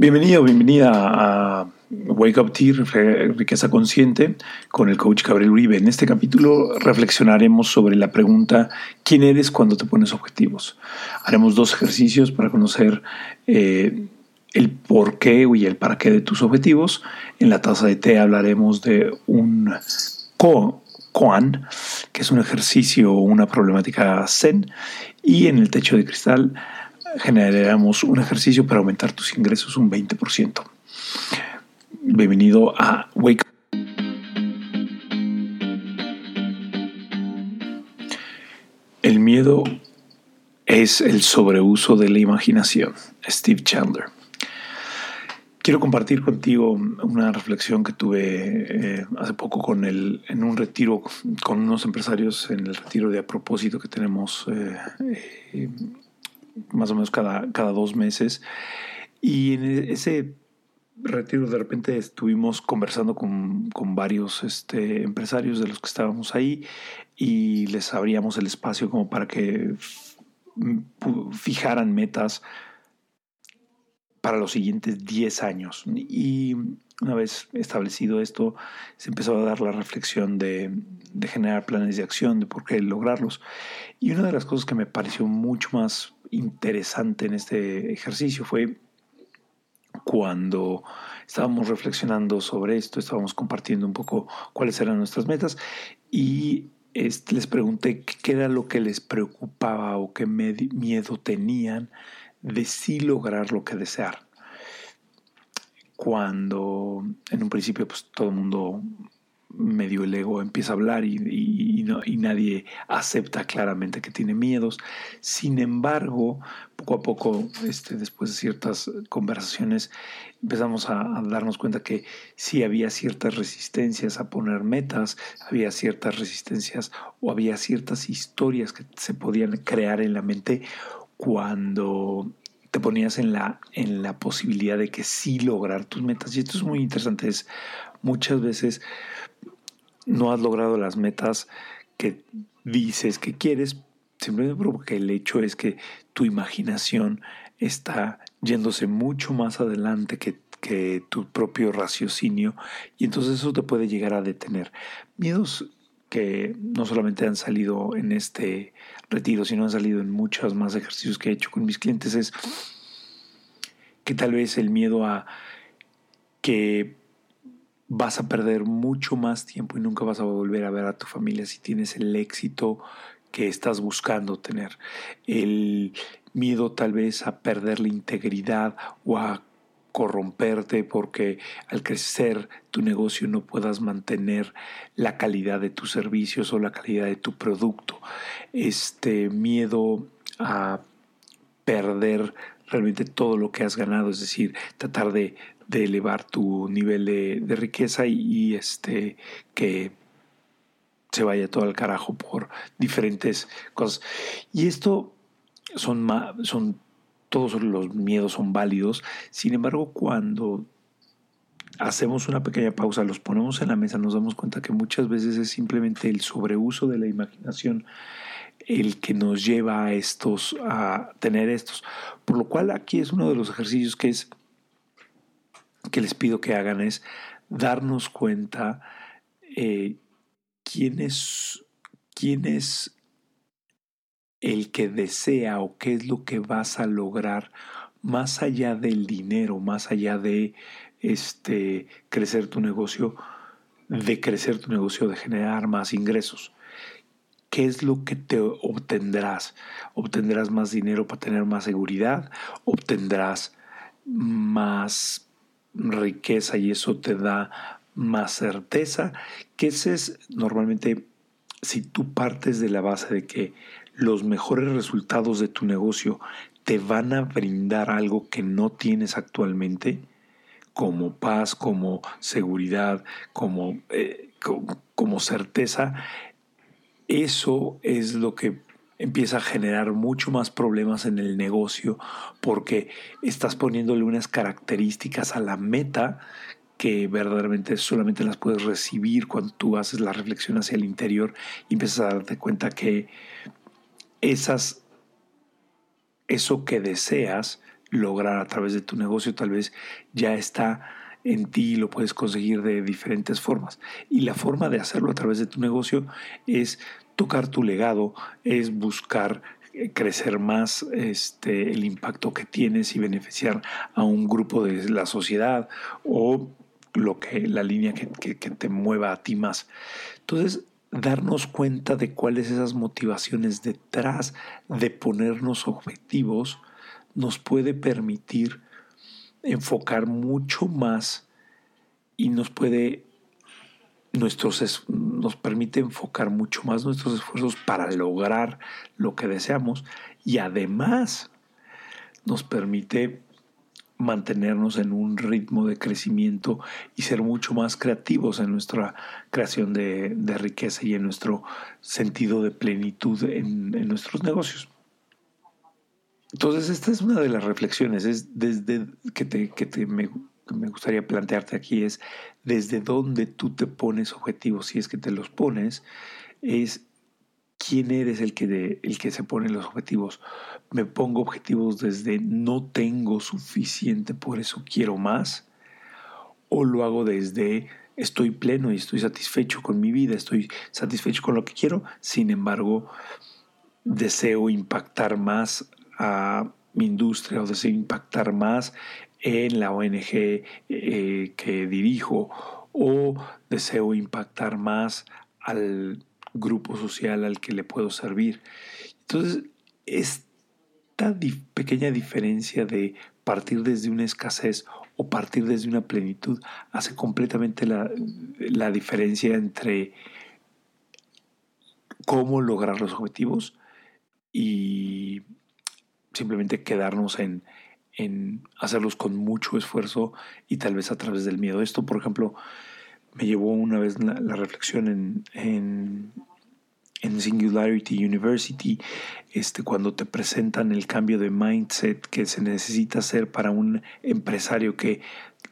Bienvenido, bienvenida a Wake Up Tea, Riqueza Consciente, con el coach Gabriel Uribe. En este capítulo reflexionaremos sobre la pregunta ¿quién eres cuando te pones objetivos? Haremos dos ejercicios para conocer eh, el por qué y el para qué de tus objetivos. En la taza de té hablaremos de un koan, que es un ejercicio o una problemática zen, y en el techo de cristal generaremos un ejercicio para aumentar tus ingresos un 20%. Bienvenido a Wake El miedo es el sobreuso de la imaginación. Steve Chandler. Quiero compartir contigo una reflexión que tuve eh, hace poco con el, en un retiro con unos empresarios en el retiro de a propósito que tenemos eh, eh, más o menos cada, cada dos meses. Y en ese retiro de repente estuvimos conversando con, con, varios este, empresarios de los que estábamos ahí y les abríamos el espacio como para que fijaran metas para los siguientes 10 años. Y una vez establecido esto, se empezó a dar la reflexión de, de generar planes de acción, de por qué lograrlos. Y una de las cosas que me pareció mucho más interesante en este ejercicio fue cuando estábamos reflexionando sobre esto, estábamos compartiendo un poco cuáles eran nuestras metas y este, les pregunté qué era lo que les preocupaba o qué miedo tenían de sí lograr lo que desear. Cuando en un principio pues todo el mundo medio el ego empieza a hablar y, no, y, nadie acepta claramente que tiene miedos. Sin embargo, poco a poco, este, después de ciertas conversaciones, empezamos a, darnos cuenta que sí había ciertas resistencias a poner metas, había ciertas resistencias o había ciertas historias que se podían crear en la mente cuando te ponías en la, en la posibilidad de que sí lograr tus metas. Y esto es muy interesante, es muchas veces no has logrado las metas que dices que quieres, simplemente porque el hecho es que tu imaginación está yéndose mucho más adelante que, que tu propio raciocinio y entonces eso te puede llegar a detener. Miedos que no solamente han salido en este retiro, sino han salido en muchos más ejercicios que he hecho con mis clientes, es que tal vez el miedo a que vas a perder mucho más tiempo y nunca vas a volver a ver a tu familia si tienes el éxito que estás buscando tener. El miedo tal vez a perder la integridad o a corromperte porque al crecer tu negocio no puedas mantener la calidad de tus servicios o la calidad de tu producto. Este miedo a perder realmente todo lo que has ganado, es decir, tratar de elevar tu nivel de, riqueza y, este que se vaya todo al carajo por diferentes cosas. Y esto son, son todos los miedos son válidos. Sin embargo, cuando hacemos una pequeña pausa, los ponemos en la mesa, nos damos cuenta que muchas veces es simplemente el sobreuso de la imaginación el que nos lleva a estos, a tener estos. Por lo cual aquí es uno de los ejercicios que es que les pido que hagan es darnos cuenta eh, quién, es, quién es el que desea o qué es lo que vas a lograr más allá del dinero, más allá de este, crecer tu negocio, de crecer tu negocio, de generar más ingresos. ¿Qué es lo que te obtendrás? ¿Obtendrás más dinero para tener más seguridad? ¿Obtendrás más riqueza y eso te da más certeza, que ese es normalmente si tú partes de la base de que los mejores resultados de tu negocio te van a brindar algo que no tienes actualmente, como paz, como seguridad, como, eh, como certeza, eso es lo que empieza a generar mucho más problemas en el negocio porque estás poniéndole unas características a la meta que verdaderamente solamente las puedes recibir cuando tú haces la reflexión hacia el interior y empiezas a darte cuenta que esas, eso que deseas lograr a través de tu negocio tal vez ya está en ti y lo puedes conseguir de diferentes formas. Y la forma de hacerlo a través de tu negocio es tocar tu legado, es buscar eh, crecer más este, el impacto que tienes y beneficiar a un grupo de la sociedad o lo que la línea que, que te mueva a ti más. Entonces, darnos cuenta de cuáles esas motivaciones detrás de ponernos objetivos nos puede permitir enfocar mucho más y nos puede nuestros nos permite enfocar mucho más nuestros esfuerzos para lograr lo que deseamos y además nos permite mantenernos en un ritmo de crecimiento y ser mucho más creativos en nuestra creación de, riqueza y en nuestro sentido de plenitud en, nuestros negocios. Entonces, esta es una de las reflexiones, es desde que, te, que te me, me, gustaría plantearte aquí, es desde dónde tú te pones objetivos, si es que te los pones, es quién eres el que, el que se pone los objetivos. Me pongo objetivos desde no tengo suficiente, por eso quiero más, o lo hago desde estoy pleno y estoy satisfecho con mi vida, estoy satisfecho con lo que quiero, sin embargo, deseo impactar más a mi industria o deseo impactar más en la ONG eh, que dirijo o deseo impactar más al grupo social al que le puedo servir. Entonces, esta pequeña diferencia de partir desde una escasez o partir desde una plenitud hace completamente la, la diferencia entre cómo lograr los objetivos y simplemente quedarnos en, en hacerlos con mucho esfuerzo y tal vez a través del miedo. Esto, por ejemplo, me llevó una vez la, reflexión en, en, en, Singularity University, este, cuando te presentan el cambio de mindset que se necesita hacer para un empresario que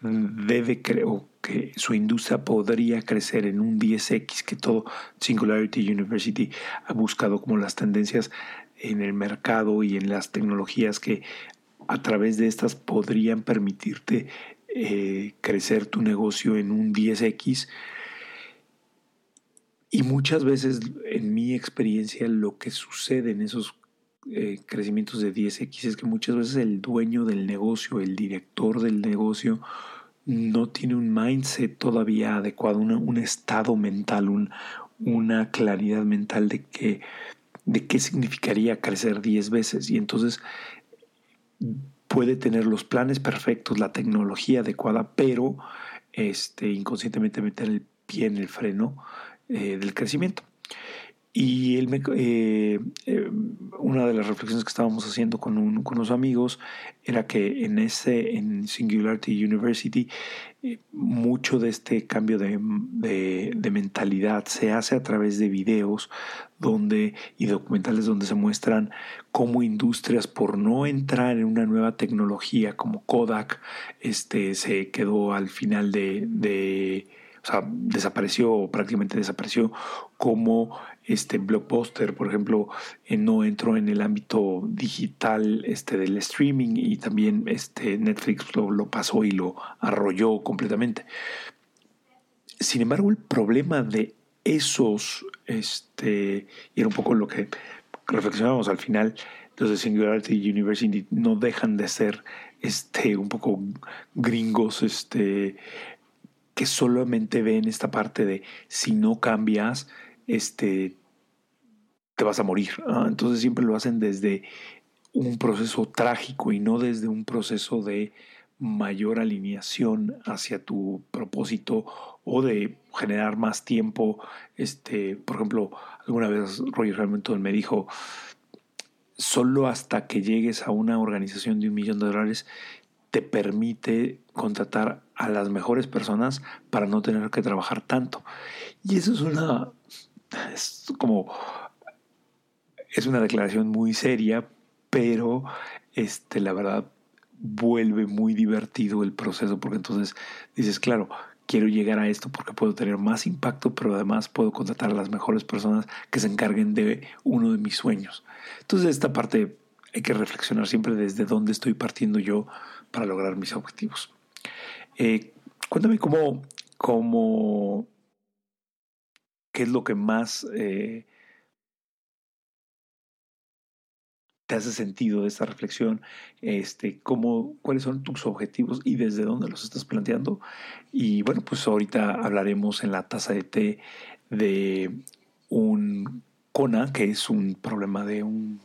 debe o que su industria podría crecer en un 10x que todo Singularity University ha buscado como las tendencias en el mercado y en las tecnologías que a través de estas podrían permitirte eh, crecer tu negocio en un 10x. Y muchas veces, en mi experiencia, lo que sucede en esos eh, crecimientos de 10x es que muchas veces el dueño del negocio, el director del negocio, no tiene un mindset todavía adecuado, un estado mental, una claridad mental de de qué significaría crecer 10 veces. Y entonces puede tener los planes perfectos, la tecnología adecuada, pero este, inconscientemente meter el pie en el freno eh, del crecimiento. Y él me, eh, eh, una de las reflexiones que estábamos haciendo con, un, con unos amigos era que en ese en Singularity University eh, mucho de este cambio de, de, mentalidad se hace a través de videos donde y documentales donde se muestran cómo industrias por no entrar en una nueva tecnología como Kodak este se quedó al final de, de sea, desapareció prácticamente desapareció como este blockbuster, por ejemplo, eh, no entró en el ámbito digital este, del streaming y también este, Netflix lo, pasó y lo arrolló completamente. Sin embargo, el problema de esos, este, y era un poco lo que reflexionamos al final, los de Singularity University no dejan de ser este, un poco gringos, este, que solamente ven esta parte de si no cambias, este, te vas a morir. Entonces siempre lo hacen desde un proceso trágico y no desde un proceso de mayor alineación hacia tu propósito o de generar más tiempo. Este, por ejemplo, alguna vez Roger Hamilton me dijo, solo hasta que llegues a una organización de un millón de dólares te permite contratar a las mejores personas para no tener que trabajar tanto. Y eso es una es como es una declaración muy seria, pero este, la verdad vuelve muy divertido el proceso porque entonces dices, claro, quiero llegar a esto porque puedo tener más impacto, pero además puedo contratar a las mejores personas que se encarguen de uno de mis sueños. Entonces esta parte hay que reflexionar siempre desde dónde estoy partiendo yo para lograr mis objetivos. Eh, cuéntame cómo, cómo, qué es lo que más eh, te hace sentido de esta reflexión, este, cómo, cuáles son tus objetivos y desde dónde los estás planteando. Y bueno, pues ahorita hablaremos en la taza de té de un CONA, que es un problema de un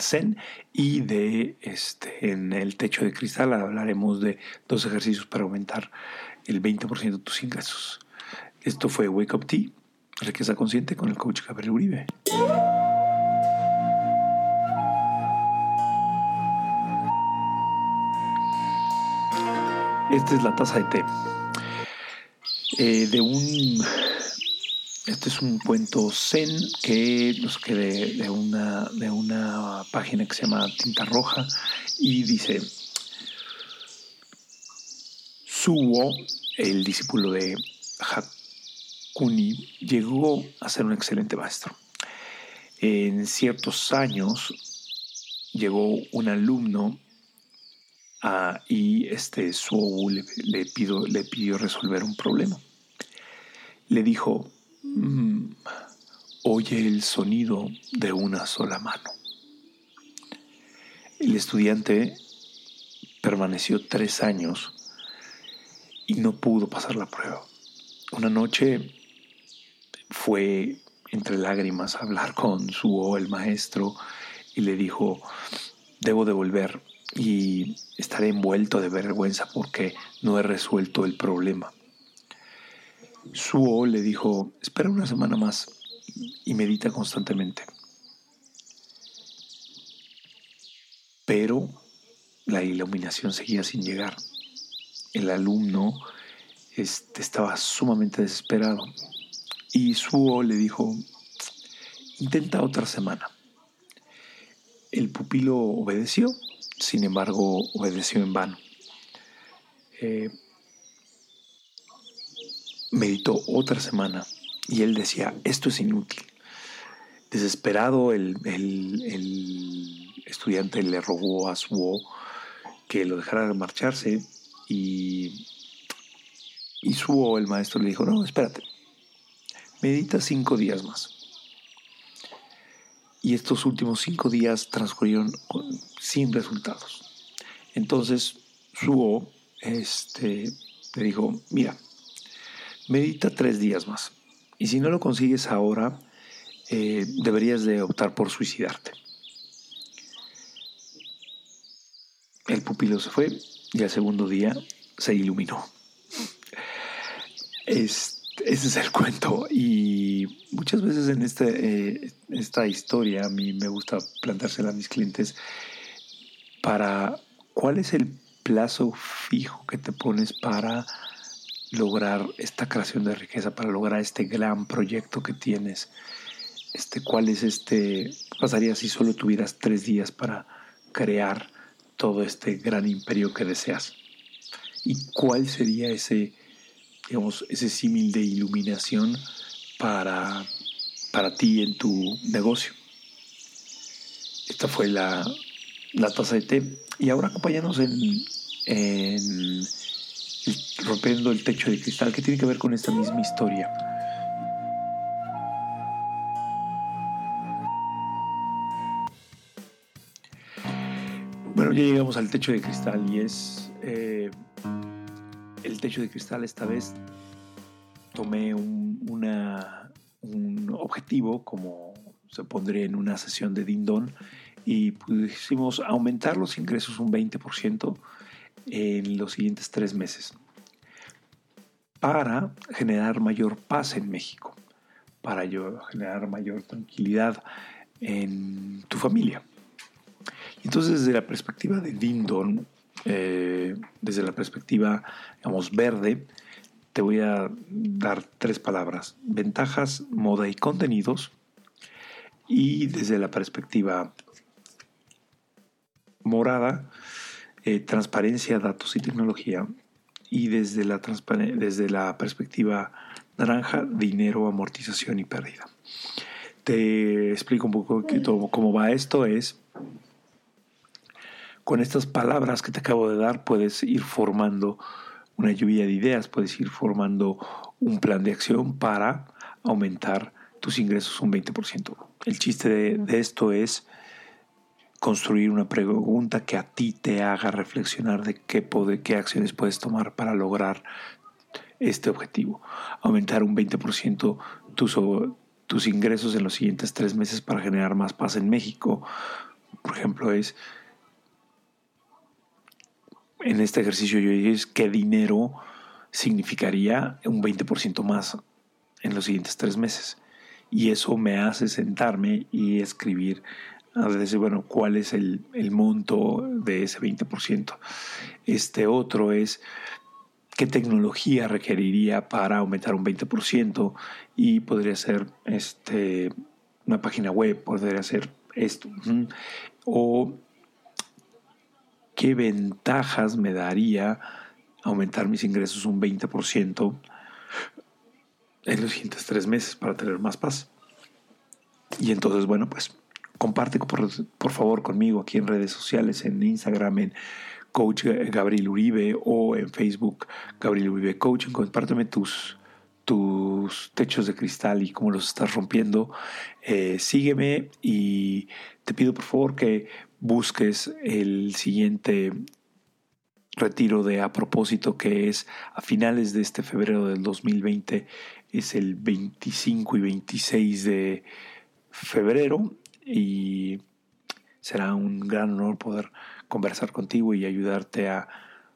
Zen, y de este, en el techo de cristal hablaremos de dos ejercicios para aumentar el 20% de tus ingresos. Esto fue Wake Up Tea, riqueza consciente con el coach Gabriel Uribe. Esta es la taza de té. Eh, de un este es un cuento zen que nos quede de una, de una página que se llama Tinta Roja y dice, Suo, el discípulo de Hakuni, llegó a ser un excelente maestro. En ciertos años llegó un alumno y este Suo le, le pidió resolver un problema. Le dijo, Mm, oye el sonido de una sola mano. El estudiante permaneció tres años y no pudo pasar la prueba. Una noche fue entre lágrimas a hablar con su el maestro y le dijo, debo devolver y estaré envuelto de vergüenza porque no he resuelto el problema. Suo le dijo, espera una semana más y medita constantemente. Pero la iluminación seguía sin llegar. El alumno este, estaba sumamente desesperado y Suo le dijo, intenta otra semana. El pupilo obedeció, sin embargo obedeció en vano. Eh, meditó otra semana y él decía, esto es inútil. Desesperado, el, estudiante le rogó a Suo que lo dejara marcharse y, y Suo, el maestro, le dijo, no, espérate, medita cinco días más. Y estos últimos cinco días transcurrieron sin resultados. Entonces Suo este, le dijo, mira, Medita tres días más. Y si no lo consigues ahora, eh, deberías de optar por suicidarte. El pupilo se fue y al segundo día se iluminó. ese es el cuento. Y muchas veces en este, eh, esta historia a mí me gusta plantársela a mis clientes para cuál es el plazo fijo que te pones para lograr esta creación de riqueza, para lograr este gran proyecto que tienes? Este, ¿Cuál es este? ¿Qué pasaría si solo tuvieras tres días para crear todo este gran imperio que deseas? ¿Y cuál sería ese, digamos, ese símil de iluminación para, para ti en tu negocio? Esta fue la, la taza de té. Y ahora acompáñanos en, en rompiendo el techo de cristal, que tiene que ver con esta misma historia. Bueno, ya llegamos al techo de cristal y es eh, el techo de cristal esta vez tomé un, un objetivo como se pondría en una sesión de Dindon y pusimos aumentar los ingresos un 20% en los siguientes tres meses para generar mayor paz en México, para generar mayor tranquilidad en tu familia. Entonces, desde la perspectiva de Dindon, eh, desde la perspectiva, digamos, verde, te voy a dar tres palabras, ventajas, moda y contenidos. Y desde la perspectiva morada, eh, transparencia, datos y tecnología. Y desde la, desde la perspectiva naranja, dinero, amortización y pérdida. Te explico un poco cómo va esto. Es con estas palabras que te acabo de dar puedes ir formando una lluvia de ideas, puedes ir formando un plan de acción para aumentar tus ingresos un 20%. El chiste de, esto es construir una pregunta que a ti te haga reflexionar de qué, qué acciones puedes tomar para lograr este objetivo. Aumentar un 20% tus, tus ingresos en los siguientes tres meses para generar más paz en México. Por ejemplo, es en este ejercicio yo dije qué dinero significaría un 20% más en los siguientes tres meses. Y eso me hace sentarme y escribir, a decir, bueno, cuál es el, el monto de ese 20%. Este otro es qué tecnología requeriría para aumentar un 20% y podría ser este, una página web, podría ser esto. O qué ventajas me daría aumentar mis ingresos un 20% en los siguientes tres meses para tener más paz. Y entonces, bueno, pues comparte por, por favor conmigo aquí en redes sociales, en Instagram, en Coach Gabriel Uribe o en Facebook Gabriel Uribe Coaching. Compárteme tus, tus techos de cristal y cómo los estás rompiendo. Eh, sígueme y te pido por favor que busques el siguiente retiro de a propósito que es a finales de este febrero del 2020 es el 25 y 26 de febrero y será un gran honor poder conversar contigo y ayudarte a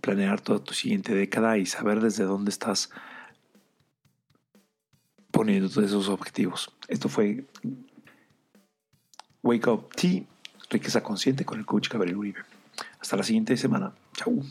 planear toda tu siguiente década y saber desde dónde estás poniendo todos esos objetivos. Esto fue Wake Up Tea, riqueza consciente con el coach Gabriel Uribe. Hasta la siguiente semana. Chau.